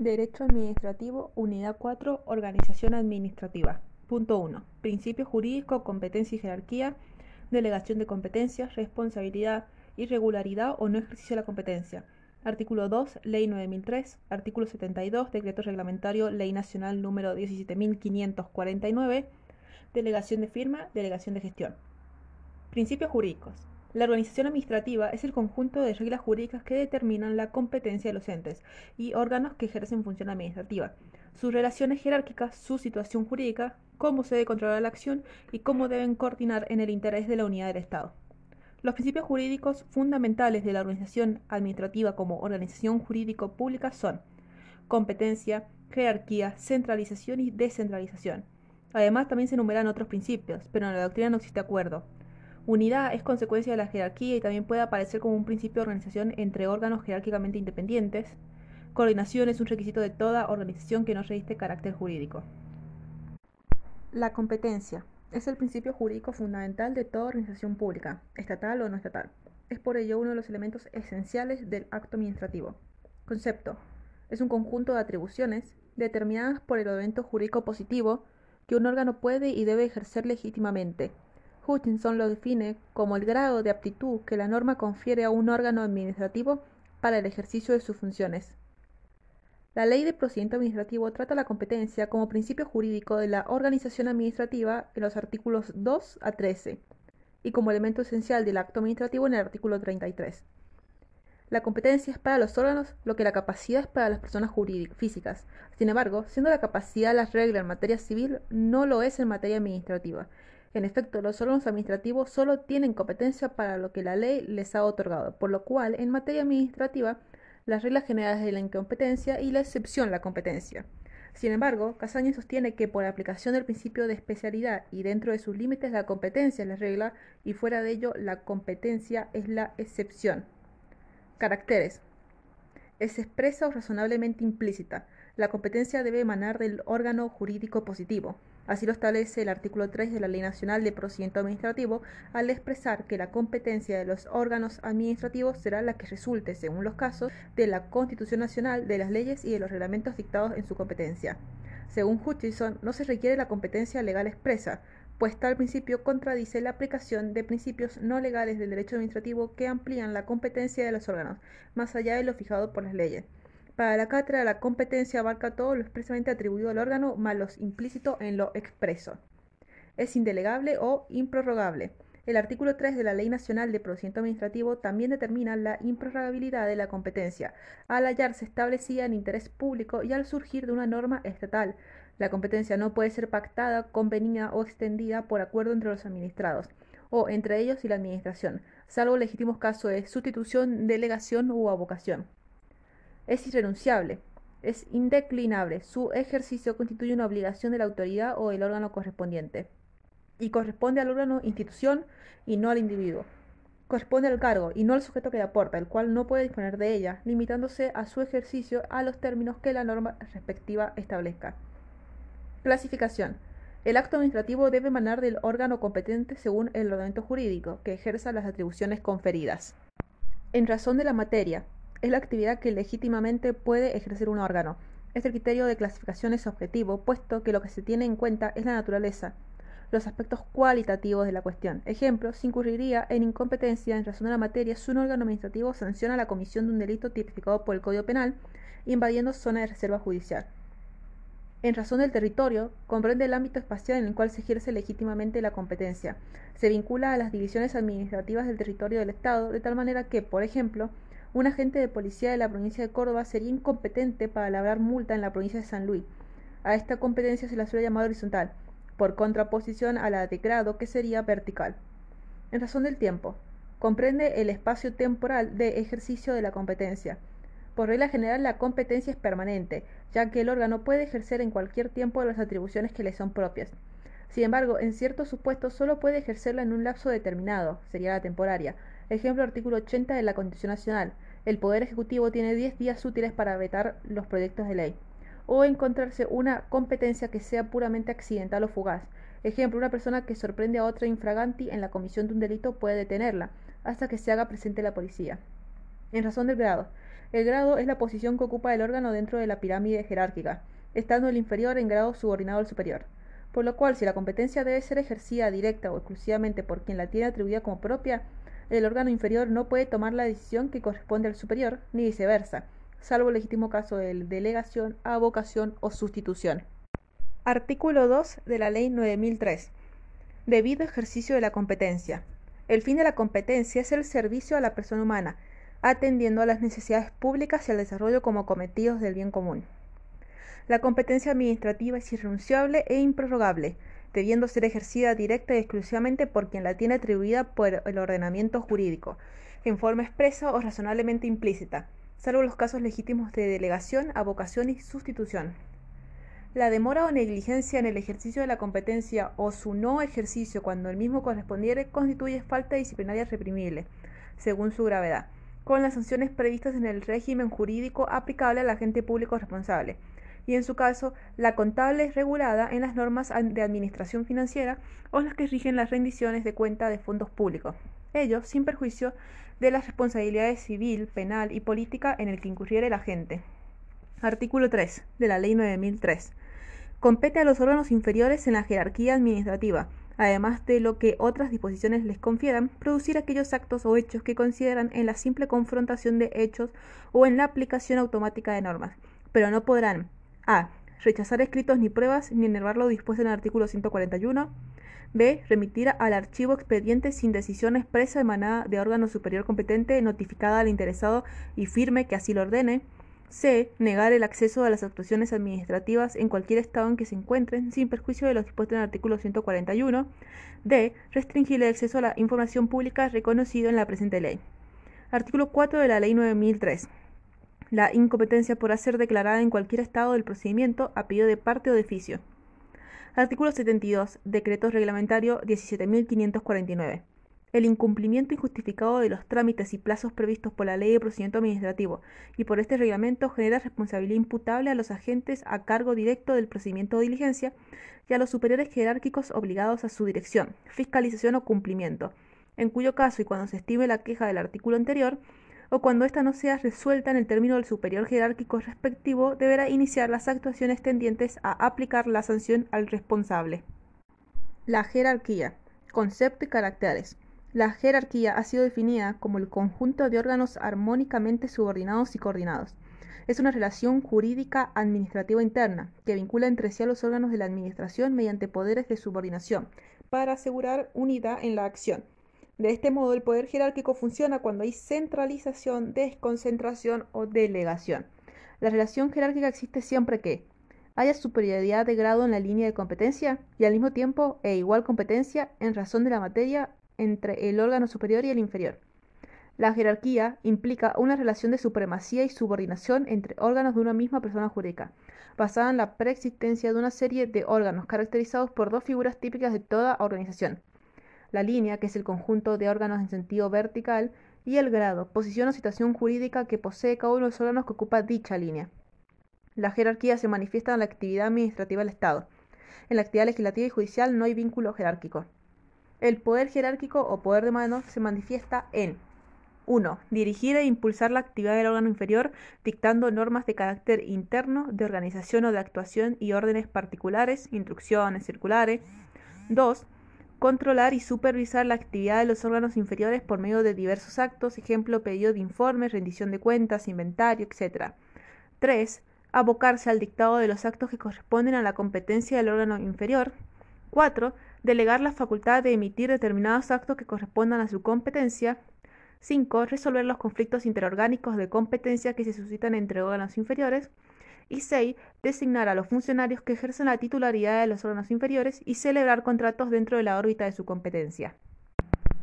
Derecho Administrativo, Unidad 4, Organización Administrativa. Punto 1. Principio jurídico, competencia y jerarquía, delegación de competencias, responsabilidad, irregularidad o no ejercicio de la competencia. Artículo 2, Ley 9003. Artículo 72, Decreto Reglamentario, Ley Nacional número 17549. Delegación de firma, delegación de gestión. Principios jurídicos. La organización administrativa es el conjunto de reglas jurídicas que determinan la competencia de los entes y órganos que ejercen función administrativa, sus relaciones jerárquicas, su situación jurídica, cómo se debe controlar la acción y cómo deben coordinar en el interés de la unidad del Estado. Los principios jurídicos fundamentales de la organización administrativa como organización jurídico pública son competencia, jerarquía, centralización y descentralización. Además, también se enumeran otros principios, pero en la doctrina no existe acuerdo. Unidad es consecuencia de la jerarquía y también puede aparecer como un principio de organización entre órganos jerárquicamente independientes. Coordinación es un requisito de toda organización que no reviste carácter jurídico. La competencia es el principio jurídico fundamental de toda organización pública, estatal o no estatal. Es por ello uno de los elementos esenciales del acto administrativo. Concepto. Es un conjunto de atribuciones determinadas por el evento jurídico positivo que un órgano puede y debe ejercer legítimamente Hutchinson lo define como el grado de aptitud que la norma confiere a un órgano administrativo para el ejercicio de sus funciones. La Ley de Procedimiento Administrativo trata la competencia como principio jurídico de la organización administrativa en los artículos 2 a 13 y como elemento esencial del acto administrativo en el artículo 33. La competencia es para los órganos lo que la capacidad es para las personas físicas. Sin embargo, siendo la capacidad la regla en materia civil, no lo es en materia administrativa, en efecto, los órganos administrativos solo tienen competencia para lo que la ley les ha otorgado, por lo cual, en materia administrativa, las reglas generales de la incompetencia y la excepción la competencia. Sin embargo, Casaña sostiene que por aplicación del principio de especialidad y dentro de sus límites la competencia es la regla y fuera de ello la competencia es la excepción. Caracteres. Es expresa o razonablemente implícita. La competencia debe emanar del órgano jurídico positivo. Así lo establece el artículo 3 de la Ley Nacional de Procedimiento Administrativo al expresar que la competencia de los órganos administrativos será la que resulte, según los casos, de la Constitución Nacional, de las leyes y de los reglamentos dictados en su competencia. Según Hutchinson, no se requiere la competencia legal expresa, pues tal principio contradice la aplicación de principios no legales del derecho administrativo que amplían la competencia de los órganos, más allá de lo fijado por las leyes. Para la cátedra, la competencia abarca todo lo expresamente atribuido al órgano, más lo implícito en lo expreso. Es indelegable o improrrogable. El artículo 3 de la Ley Nacional de Procedimiento Administrativo también determina la improrrogabilidad de la competencia, al hallarse establecida en interés público y al surgir de una norma estatal. La competencia no puede ser pactada, convenida o extendida por acuerdo entre los administrados o entre ellos y la Administración, salvo legítimos casos de sustitución, delegación u abocación es irrenunciable, es indeclinable. Su ejercicio constituye una obligación de la autoridad o del órgano correspondiente y corresponde al órgano institución y no al individuo. Corresponde al cargo y no al sujeto que le aporta, el cual no puede disponer de ella, limitándose a su ejercicio a los términos que la norma respectiva establezca. Clasificación. El acto administrativo debe emanar del órgano competente según el ordenamiento jurídico, que ejerza las atribuciones conferidas. En razón de la materia, es la actividad que legítimamente puede ejercer un órgano. Este criterio de clasificación es objetivo, puesto que lo que se tiene en cuenta es la naturaleza, los aspectos cualitativos de la cuestión. Ejemplo, si incurriría en incompetencia en razón de la materia si un órgano administrativo sanciona la comisión de un delito tipificado por el Código Penal, invadiendo zona de reserva judicial. En razón del territorio, comprende el ámbito espacial en el cual se ejerce legítimamente la competencia. Se vincula a las divisiones administrativas del territorio del Estado, de tal manera que, por ejemplo, un agente de policía de la provincia de Córdoba sería incompetente para labrar multa en la provincia de San Luis. A esta competencia se la suele llamar horizontal, por contraposición a la de grado que sería vertical. En razón del tiempo, comprende el espacio temporal de ejercicio de la competencia. Por regla general, la competencia es permanente, ya que el órgano puede ejercer en cualquier tiempo las atribuciones que le son propias. Sin embargo, en ciertos supuestos solo puede ejercerla en un lapso determinado, sería la temporaria, Ejemplo, artículo 80 de la Constitución Nacional. El Poder Ejecutivo tiene 10 días útiles para vetar los proyectos de ley. O encontrarse una competencia que sea puramente accidental o fugaz. Ejemplo, una persona que sorprende a otra infraganti en la comisión de un delito puede detenerla hasta que se haga presente la policía. En razón del grado, El grado es la posición que ocupa el órgano dentro de la pirámide jerárquica, estando el inferior en grado subordinado al superior. Por lo cual, si la competencia debe ser ejercida directa o exclusivamente por quien la tiene atribuida como propia, el órgano inferior no puede tomar la decisión que corresponde al superior, ni viceversa, salvo el legítimo caso de delegación, avocación o sustitución. Artículo 2 de la Ley 9003. Debido ejercicio de la competencia. El fin de la competencia es el servicio a la persona humana, atendiendo a las necesidades públicas y al desarrollo como cometidos del bien común. La competencia administrativa es irrenunciable e improrrogable, debiendo ser ejercida directa y exclusivamente por quien la tiene atribuida por el ordenamiento jurídico, en forma expresa o razonablemente implícita, salvo los casos legítimos de delegación, avocación y sustitución. La demora o negligencia en el ejercicio de la competencia o su no ejercicio cuando el mismo correspondiere constituye falta disciplinaria reprimible, según su gravedad, con las sanciones previstas en el régimen jurídico aplicable al agente público responsable, y en su caso la contable es regulada en las normas de administración financiera o las que rigen las rendiciones de cuenta de fondos públicos. Ello sin perjuicio de las responsabilidades civil, penal y política en el que incurriere el agente. Artículo 3 de la Ley 9003. Compete a los órganos inferiores en la jerarquía administrativa, además de lo que otras disposiciones les confieran, producir aquellos actos o hechos que consideran en la simple confrontación de hechos o en la aplicación automática de normas, pero no podrán a. rechazar escritos ni pruebas ni enervar lo dispuesto en el artículo 141. B. Remitir al archivo expediente sin decisión expresa emanada de órgano superior competente notificada al interesado y firme que así lo ordene. C. Negar el acceso a las actuaciones administrativas en cualquier estado en que se encuentren, sin perjuicio de los dispuestos en el artículo 141. D. Restringir el acceso a la información pública reconocido en la presente ley. Artículo 4 de la Ley 9003. La incompetencia podrá ser declarada en cualquier estado del procedimiento a pedido de parte o de oficio. Artículo 72. Decreto reglamentario 17.549 el incumplimiento injustificado de los trámites y plazos previstos por la Ley de Procedimiento Administrativo y por este reglamento genera responsabilidad imputable a los agentes a cargo directo del procedimiento de diligencia y a los superiores jerárquicos obligados a su dirección, fiscalización o cumplimiento, en cuyo caso y cuando se estime la queja del artículo anterior, o cuando ésta no sea resuelta en el término del superior jerárquico respectivo, deberá iniciar las actuaciones tendientes a aplicar la sanción al responsable. La jerarquía. Concepto y caracteres. La jerarquía ha sido definida como el conjunto de órganos armónicamente subordinados y coordinados. Es una relación jurídica administrativa interna que vincula entre sí a los órganos de la administración mediante poderes de subordinación para asegurar unidad en la acción. De este modo, el poder jerárquico funciona cuando hay centralización, desconcentración o delegación. La relación jerárquica existe siempre que haya superioridad de grado en la línea de competencia y al mismo tiempo e igual competencia en razón de la materia entre el órgano superior y el inferior. La jerarquía implica una relación de supremacía y subordinación entre órganos de una misma persona jurídica, basada en la preexistencia de una serie de órganos caracterizados por dos figuras típicas de toda organización. La línea, que es el conjunto de órganos en sentido vertical, y el grado, posición o situación jurídica que posee cada uno de los órganos que ocupa dicha línea. La jerarquía se manifiesta en la actividad administrativa del Estado. En la actividad legislativa y judicial no hay vínculo jerárquico. El poder jerárquico o poder de mano se manifiesta en 1. Dirigir e impulsar la actividad del órgano inferior dictando normas de carácter interno, de organización o de actuación y órdenes particulares, instrucciones, circulares. 2. Controlar y supervisar la actividad de los órganos inferiores por medio de diversos actos, ejemplo, pedido de informes, rendición de cuentas, inventario, etc. 3. Abocarse al dictado de los actos que corresponden a la competencia del órgano inferior. 4 delegar la facultad de emitir determinados actos que correspondan a su competencia. 5. Resolver los conflictos interorgánicos de competencia que se suscitan entre órganos inferiores. Y 6. Designar a los funcionarios que ejercen la titularidad de los órganos inferiores y celebrar contratos dentro de la órbita de su competencia.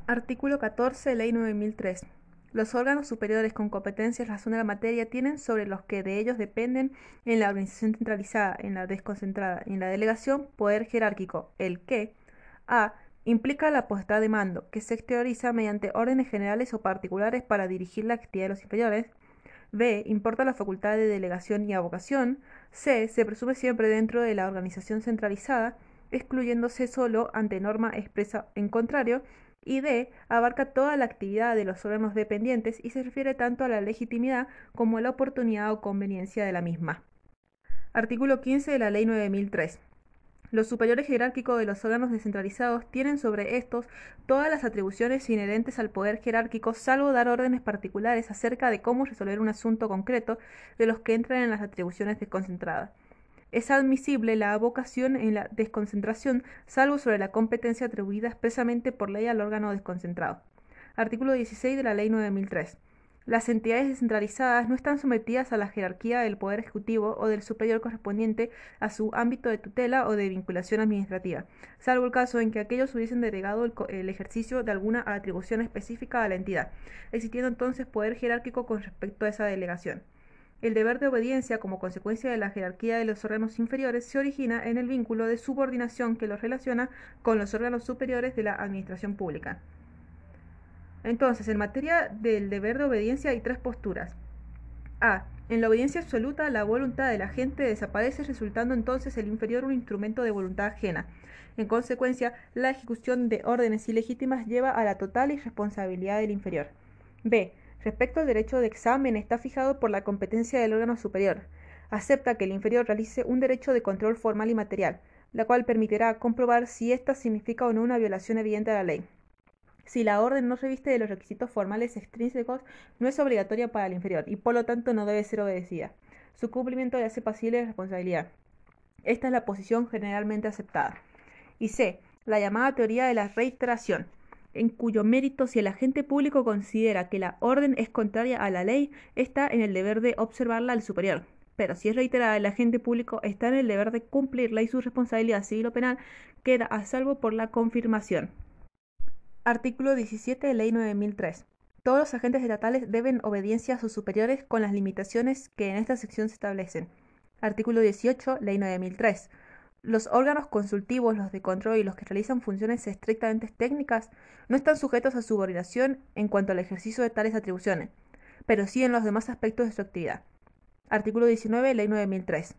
Artículo 14. Ley 9003. Los órganos superiores con competencia en razón de la materia tienen sobre los que de ellos dependen en la organización centralizada, en la desconcentrada y en la delegación poder jerárquico, el que, a. Implica la potestad de mando, que se exterioriza mediante órdenes generales o particulares para dirigir la actividad de los inferiores. B. Importa la facultad de delegación y avocación. C. Se presume siempre dentro de la organización centralizada, excluyéndose solo ante norma expresa en contrario. Y D abarca toda la actividad de los órganos dependientes y se refiere tanto a la legitimidad como a la oportunidad o conveniencia de la misma. Artículo 15 de la Ley 9003. Los superiores jerárquicos de los órganos descentralizados tienen sobre estos todas las atribuciones inherentes al poder jerárquico, salvo dar órdenes particulares acerca de cómo resolver un asunto concreto de los que entran en las atribuciones desconcentradas. Es admisible la avocación en la desconcentración, salvo sobre la competencia atribuida expresamente por ley al órgano desconcentrado. Artículo 16 de la Ley 9003. Las entidades descentralizadas no están sometidas a la jerarquía del Poder Ejecutivo o del superior correspondiente a su ámbito de tutela o de vinculación administrativa, salvo el caso en que aquellos hubiesen delegado el, ejercicio de alguna atribución específica a la entidad, existiendo entonces poder jerárquico con respecto a esa delegación. El deber de obediencia, como consecuencia de la jerarquía de los órganos inferiores, se origina en el vínculo de subordinación que los relaciona con los órganos superiores de la administración pública. Entonces, en materia del deber de obediencia hay tres posturas. A. En la obediencia absoluta, la voluntad del agente desaparece, resultando entonces el inferior un instrumento de voluntad ajena. En consecuencia, la ejecución de órdenes ilegítimas lleva a la total irresponsabilidad del inferior. B. Respecto al derecho de examen, está fijado por la competencia del órgano superior. Acepta que el inferior realice un derecho de control formal y material, la cual permitirá comprobar si ésta significa o no una violación evidente de la ley. Si la orden no reviste de los requisitos formales extrínsecos, no es obligatoria para el inferior y por lo tanto no debe ser obedecida. Su cumplimiento le hace pasible de responsabilidad. Esta es la posición generalmente aceptada. Y C. La llamada teoría de la reiteración, en cuyo mérito si el agente público considera que la orden es contraria a la ley, está en el deber de observarla al superior. Pero si es reiterada, el agente público está en el deber de cumplirla y su responsabilidad civil o penal queda a salvo por la confirmación. Artículo 17 de Ley 9003. Todos los agentes estatales deben obediencia a sus superiores con las limitaciones que en esta sección se establecen. Artículo 18, Ley 9003. Los órganos consultivos, los de control y los que realizan funciones estrictamente técnicas no están sujetos a subordinación en cuanto al ejercicio de tales atribuciones, pero sí en los demás aspectos de su actividad. Artículo 19, Ley 9003.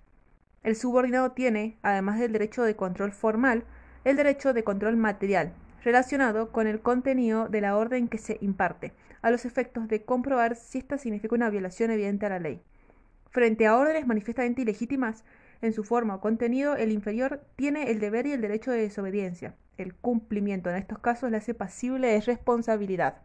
El subordinado tiene, además del derecho de control formal, el derecho de control material, relacionado con el contenido de la orden que se imparte, a los efectos de comprobar si ésta significa una violación evidente a la ley. Frente a órdenes manifiestamente ilegítimas, en su forma o contenido, el inferior tiene el deber y el derecho de desobediencia. El cumplimiento en estos casos le hace pasible de responsabilidad.